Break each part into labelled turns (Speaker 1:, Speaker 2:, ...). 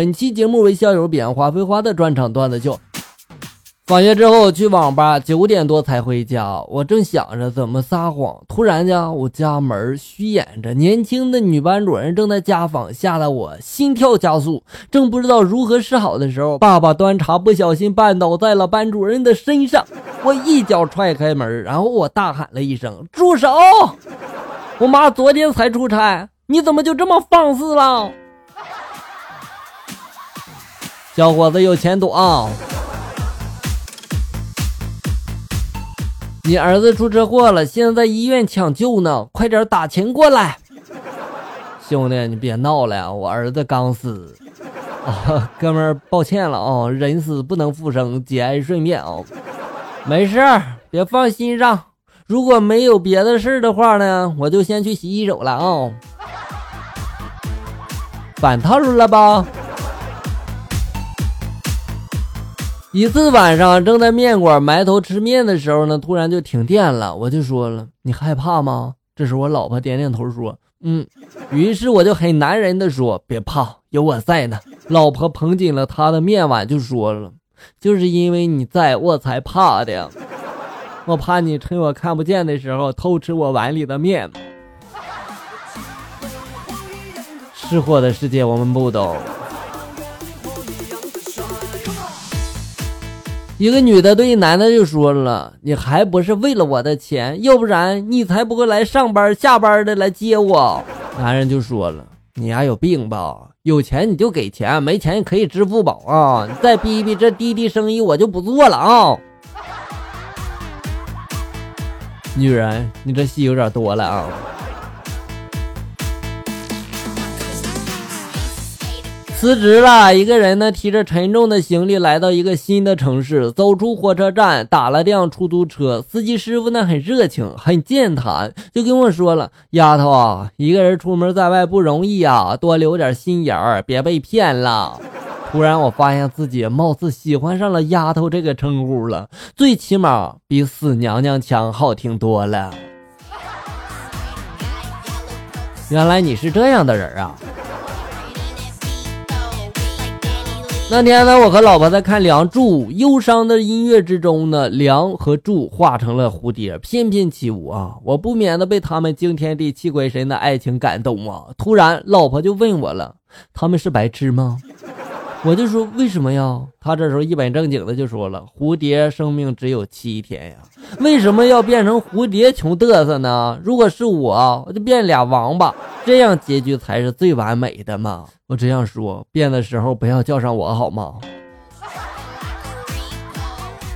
Speaker 1: 本期节目为校友扁花飞花的专场段子秀。放学之后去网吧，九点多才回家。我正想着怎么撒谎，突然间我家门虚掩着，年轻的女班主任正在家访，吓得我心跳加速。正不知道如何是好的时候，爸爸端茶不小心绊倒在了班主任的身上，我一脚踹开门，然后我大喊了一声：“住手！”我妈昨天才出差，你怎么就这么放肆了？小伙子有前途啊！你儿子出车祸了，现在在医院抢救呢，快点打钱过来。兄弟，你别闹了，我儿子刚死。啊，哥们，抱歉了啊，人死不能复生，节哀顺变啊。没事，别放心上。如果没有别的事的话呢，我就先去洗洗手了啊。反套路了吧？一次晚上，正在面馆埋头吃面的时候呢，突然就停电了。我就说了：“你害怕吗？”这时我老婆点点头说：“嗯。”于是我就很男人的说：“别怕，有我在呢。”老婆捧紧了她的面碗就说了：“就是因为你在我才怕的，我怕你趁我看不见的时候偷吃我碗里的面。”吃货的世界我们不懂。一个女的对男的就说了：“你还不是为了我的钱，要不然你才不会来上班下班的来接我。”男人就说了：“你丫有病吧？有钱你就给钱，没钱可以支付宝啊！你再逼逼这滴滴生意，我就不做了啊！” 女人，你这戏有点多了啊！辞职了，一个人呢提着沉重的行李来到一个新的城市，走出火车站，打了辆出租车。司机师傅呢很热情，很健谈，就跟我说了：“丫头啊，一个人出门在外不容易啊，多留点心眼儿，别被骗了。”突然，我发现自己貌似喜欢上了“丫头”这个称呼了，最起码比“死娘娘腔”好听多了。原来你是这样的人啊！那天呢，我和老婆在看《梁祝》，忧伤的音乐之中呢，梁和祝化成了蝴蝶，翩翩起舞啊！我不免的被他们惊天地泣鬼神的爱情感动啊！突然，老婆就问我了：“他们是白痴吗？”我就说：“为什么呀？”他这时候一本正经的就说了：“蝴蝶生命只有七天呀，为什么要变成蝴蝶穷嘚瑟呢？如果是我，我就变俩王八，这样结局才是最完美的嘛。”我这样说，变的时候不要叫上我好吗？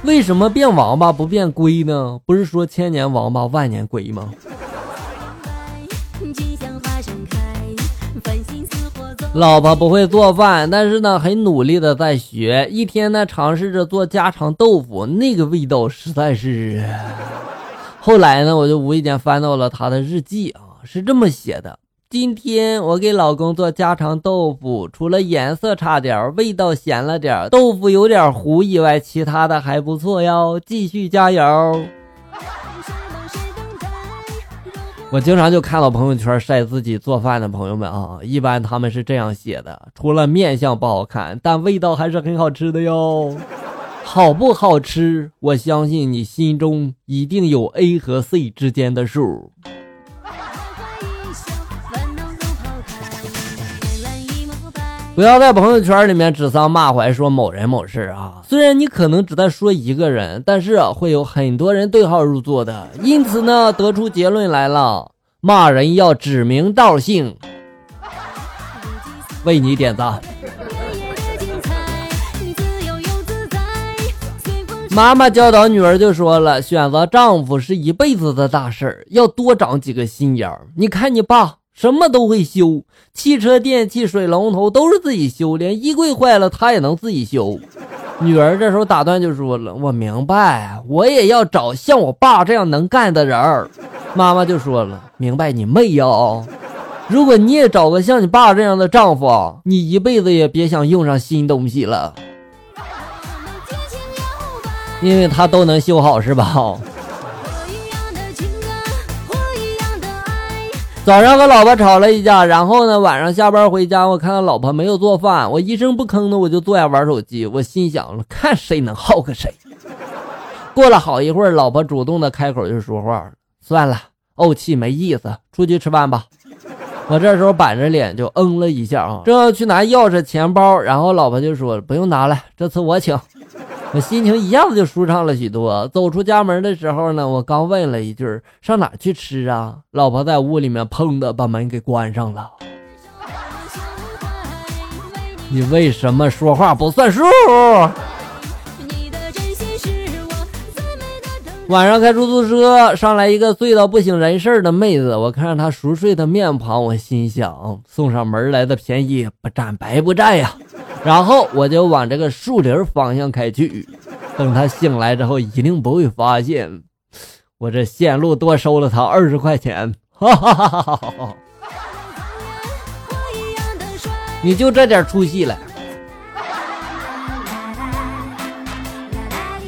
Speaker 1: 为什么变王八不变龟呢？不是说千年王八万年龟吗？老婆不会做饭，但是呢，很努力的在学。一天呢，尝试着做家常豆腐，那个味道实在是…… 后来呢，我就无意间翻到了他的日记啊，是这么写的。今天我给老公做家常豆腐，除了颜色差点、味道咸了点、豆腐有点糊以外，其他的还不错哟。继续加油！我经常就看到朋友圈晒自己做饭的朋友们啊，一般他们是这样写的：除了面相不好看，但味道还是很好吃的哟。好不好吃？我相信你心中一定有 A 和 C 之间的数。不要在朋友圈里面指桑骂槐，说某人某事啊。虽然你可能只在说一个人，但是会有很多人对号入座的。因此呢，得出结论来了：骂人要指名道姓。为你点赞。妈妈教导女儿就说了：选择丈夫是一辈子的大事儿，要多长几个心眼儿。你看你爸。什么都会修，汽车、电器、水龙头都是自己修，连衣柜坏了他也能自己修。女儿这时候打断就说了：“我明白，我也要找像我爸这样能干的人儿。”妈妈就说了：“明白你妹呀！如果你也找个像你爸这样的丈夫，你一辈子也别想用上新东西了，因为他都能修好，是吧？”早上和老婆吵了一架，然后呢，晚上下班回家，我看到老婆没有做饭，我一声不吭的我就坐下玩手机。我心想了，看谁能耗个谁。过了好一会儿，老婆主动的开口就说话：“算了，怄气没意思，出去吃饭吧。”我这时候板着脸就嗯了一下啊，正要去拿钥匙、钱包，然后老婆就说：“不用拿了，这次我请。”我心情一下子就舒畅了许多。走出家门的时候呢，我刚问了一句：“上哪去吃啊？”老婆在屋里面砰的把门给关上了。你为什么说话不算数？晚上开出租车，上来一个醉到不省人事的妹子。我看着她熟睡的面庞，我心想：送上门来的便宜不占白不占呀。然后我就往这个树林方向开去。等他醒来之后，一定不会发现我这线路多收了他二十块钱。哈哈哈哈哈哈！你就这点出息了。